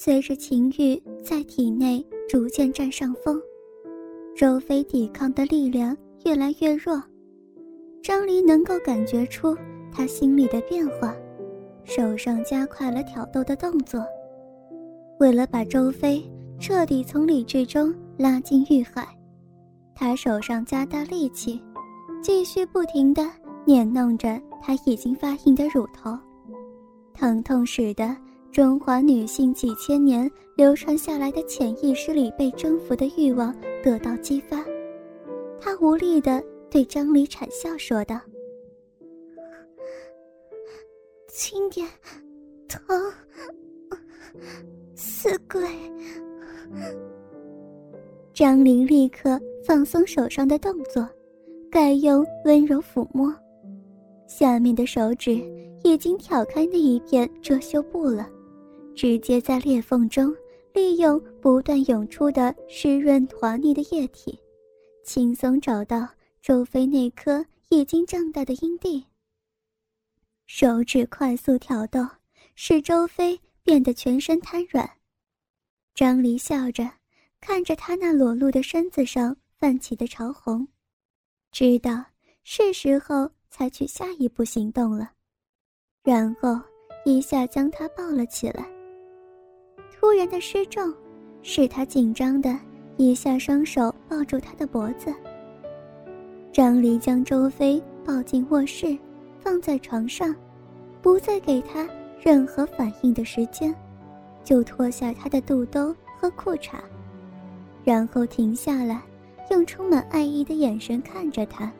随着情欲在体内逐渐占上风，周飞抵抗的力量越来越弱。张离能够感觉出他心里的变化，手上加快了挑逗的动作。为了把周飞彻底从理智中拉进欲海，他手上加大力气，继续不停地捻弄着他已经发硬的乳头。疼痛使得中华女性几千年流传下来的潜意识里被征服的欲望得到激发，她无力地对张离惨笑说道：“轻点，疼。”死鬼！张玲立刻放松手上的动作，改用温柔抚摸。下面的手指已经挑开那一片遮羞布了，直接在裂缝中利用不断涌出的湿润滑腻的液体，轻松找到周飞那颗已经胀大的阴蒂。手指快速挑逗，使周飞。变得全身瘫软，张离笑着看着他那裸露的身子上泛起的潮红，知道是时候采取下一步行动了，然后一下将他抱了起来。突然的失重，使他紧张的一下双手抱住他的脖子。张离将周飞抱进卧室，放在床上，不再给他。任何反应的时间，就脱下他的肚兜和裤衩，然后停下来，用充满爱意的眼神看着他，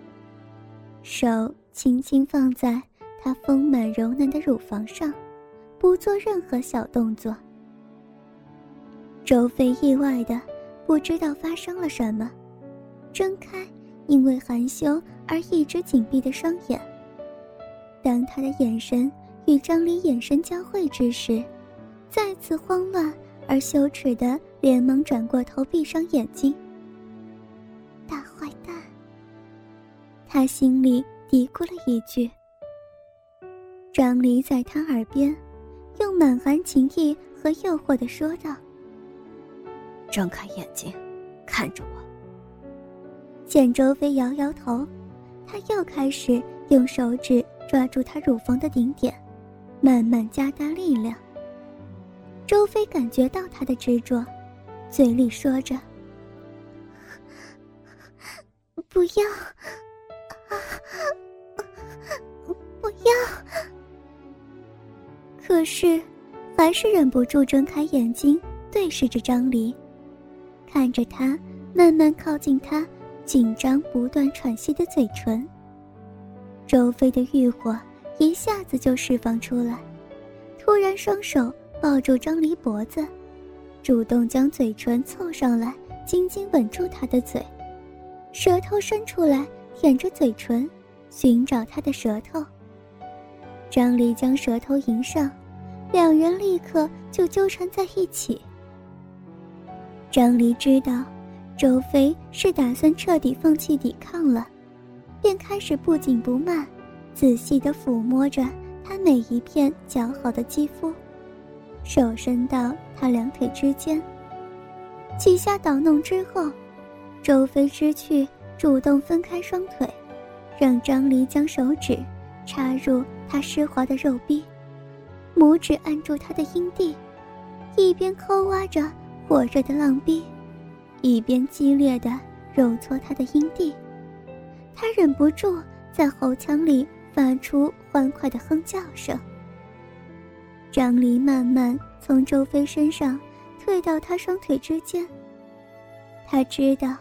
手轻轻放在他丰满柔嫩的乳房上，不做任何小动作。周飞意外的不知道发生了什么，睁开因为含羞而一直紧闭的双眼。当他的眼神。与张离眼神交汇之时，再次慌乱而羞耻的，连忙转过头，闭上眼睛。大坏蛋，他心里嘀咕了一句。张离在他耳边，用满含情意和诱惑的说道：“睁开眼睛，看着我。”见周飞摇摇头，他又开始用手指抓住他乳房的顶点。慢慢加大力量。周飞感觉到他的执着，嘴里说着：“不要，不要。”可是，还是忍不住睁开眼睛，对视着张离，看着他慢慢靠近他紧张不断喘息的嘴唇。周飞的欲火。一下子就释放出来，突然双手抱住张离脖子，主动将嘴唇凑上来，紧紧吻住他的嘴，舌头伸出来舔着嘴唇，寻找他的舌头。张离将舌头迎上，两人立刻就纠缠在一起。张离知道周飞是打算彻底放弃抵抗了，便开始不紧不慢。仔细地抚摸着他每一片姣好的肌肤，手伸到他两腿之间。几下捣弄之后，周飞知趣主动分开双腿，让张离将手指插入他湿滑的肉壁，拇指按住他的阴蒂，一边抠挖着火热的浪逼，一边激烈的揉搓他的阴蒂。他忍不住在喉腔里。发出欢快的哼叫声。张离慢慢从周飞身上退到他双腿之间。他知道，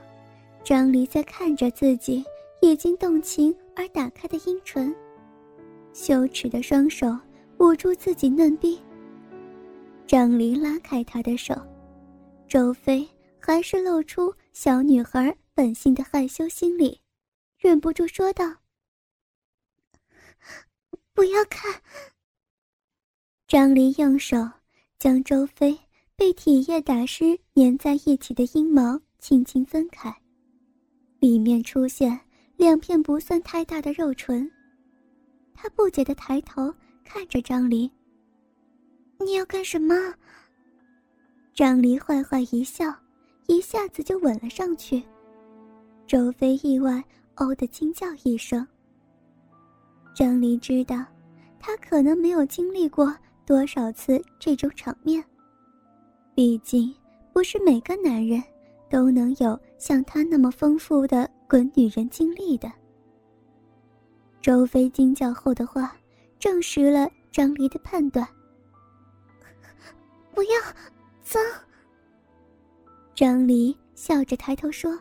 张离在看着自己已经动情而打开的阴唇，羞耻的双手捂住自己嫩逼。张离拉开他的手，周飞还是露出小女孩本性的害羞心理，忍不住说道。不要看。张离用手将周飞被体液打湿、粘在一起的阴毛轻轻分开，里面出现两片不算太大的肉唇。他不解的抬头看着张离：“你要干什么？”张离坏坏一笑，一下子就吻了上去。周飞意外“哦”的惊叫一声。张离知道，他可能没有经历过多少次这种场面。毕竟，不是每个男人都能有像他那么丰富的滚女人经历的。周飞惊叫后的话，证实了张离的判断。不要，脏。张离笑着抬头说。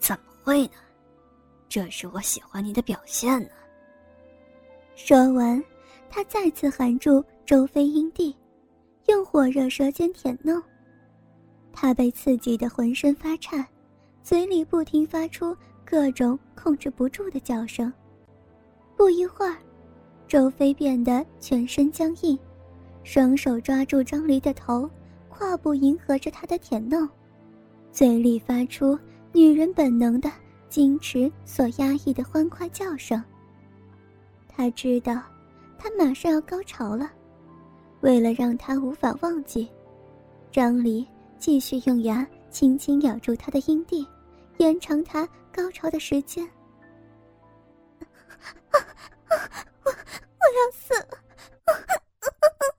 怎么会呢？这是我喜欢你的表现呢。说完，他再次含住周飞阴蒂，用火热舌尖舔弄。他被刺激的浑身发颤，嘴里不停发出各种控制不住的叫声。不一会儿，周飞变得全身僵硬，双手抓住张离的头，胯部迎合着他的舔弄，嘴里发出。女人本能的矜持所压抑的欢快叫声。他知道，他马上要高潮了。为了让他无法忘记，张离继续用牙轻轻咬住他的阴蒂，延长他高潮的时间。我 我要死了！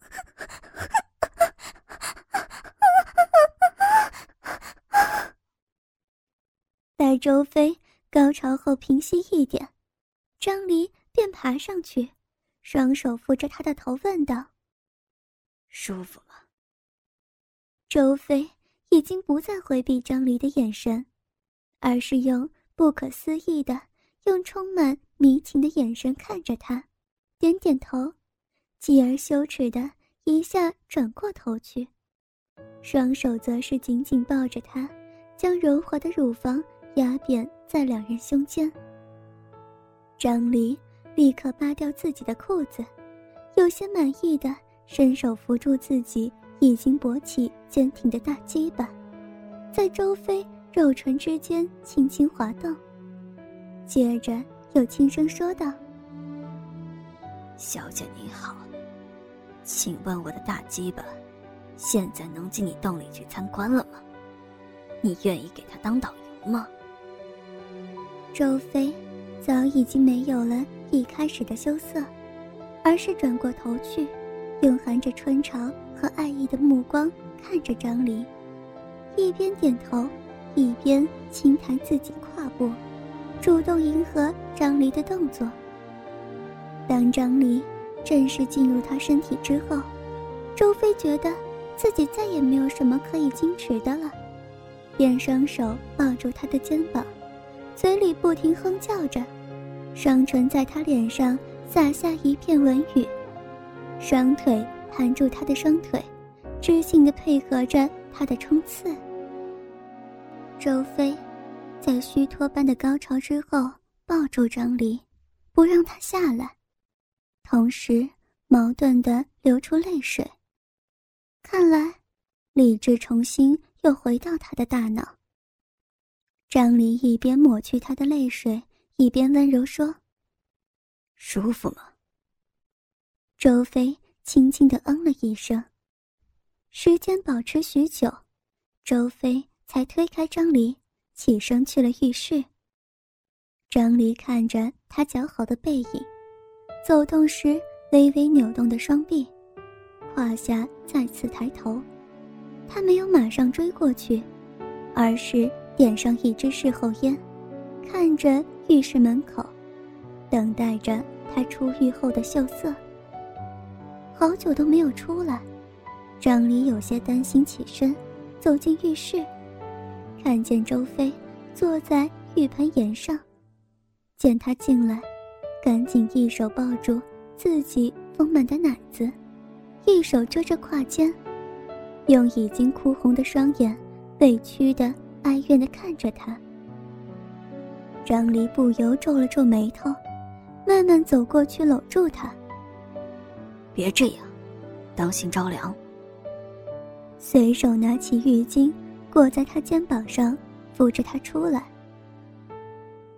周飞高潮后平息一点，张离便爬上去，双手扶着他的头，问道：“舒服吗？”周飞已经不再回避张离的眼神，而是用不可思议的、用充满迷情的眼神看着他，点点头，继而羞耻的一下转过头去，双手则是紧紧抱着他，将柔滑的乳房。压扁在两人胸间。张离立刻扒掉自己的裤子，有些满意的伸手扶住自己已经勃起坚挺的大鸡巴，在周飞肉唇之间轻轻滑动，接着又轻声说道：“小姐你好，请问我的大鸡巴现在能进你洞里去参观了吗？你愿意给他当导游吗？”周飞早已经没有了一开始的羞涩，而是转过头去，用含着春潮和爱意的目光看着张离，一边点头，一边轻弹自己胯部，主动迎合张离的动作。当张离正式进入他身体之后，周飞觉得自己再也没有什么可以矜持的了，便双手抱住他的肩膀。嘴里不停哼叫着，双唇在他脸上撒下一片吻语，双腿盘住他的双腿，知性的配合着他的冲刺。周飞在虚脱般的高潮之后抱住张离，不让他下来，同时矛盾的流出泪水。看来，理智重新又回到他的大脑。张离一边抹去他的泪水，一边温柔说：“舒服吗？”周飞轻轻的嗯了一声。时间保持许久，周飞才推开张离，起身去了浴室。张离看着他姣好的背影，走动时微微扭动的双臂，胯下再次抬头，他没有马上追过去，而是。点上一支事后烟，看着浴室门口，等待着他出狱后的秀色。好久都没有出来，张离有些担心，起身走进浴室，看见周飞坐在浴盆沿上，见他进来，赶紧一手抱住自己丰满的奶子，一手遮着胯间，用已经哭红的双眼，委屈的。哀怨的看着他，张离不由皱了皱眉头，慢慢走过去搂住他。别这样，当心着凉。随手拿起浴巾裹在他肩膀上，扶着他出来。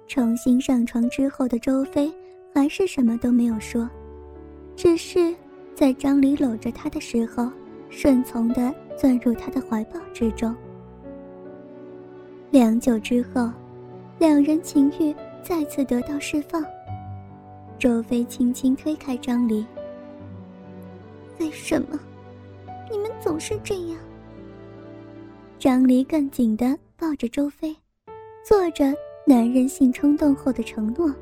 重新上床之后的周飞还是什么都没有说，只是在张离搂着他的时候，顺从地钻入他的怀抱之中。良久之后，两人情欲再次得到释放。周飞轻轻推开张离。为什么？你们总是这样。张离更紧地抱着周飞，做着男人性冲动后的承诺。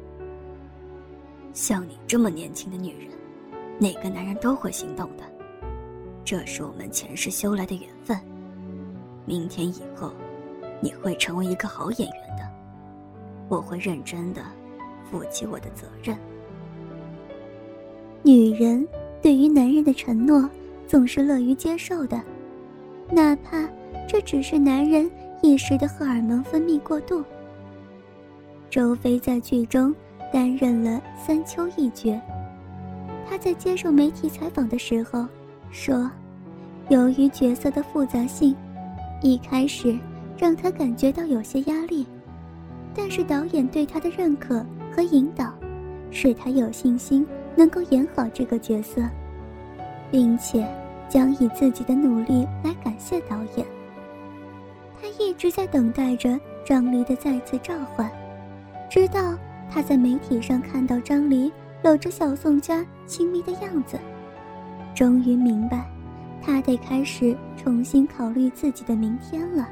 像你这么年轻的女人，哪个男人都会心动的。这是我们前世修来的缘分。明天以后。你会成为一个好演员的，我会认真的负起我的责任。女人对于男人的承诺总是乐于接受的，哪怕这只是男人一时的荷尔蒙分泌过度。周飞在剧中担任了三秋一角，他在接受媒体采访的时候说：“由于角色的复杂性，一开始。”让他感觉到有些压力，但是导演对他的认可和引导，使他有信心能够演好这个角色，并且将以自己的努力来感谢导演。他一直在等待着张离的再次召唤，直到他在媒体上看到张离搂着小宋佳亲密的样子，终于明白，他得开始重新考虑自己的明天了。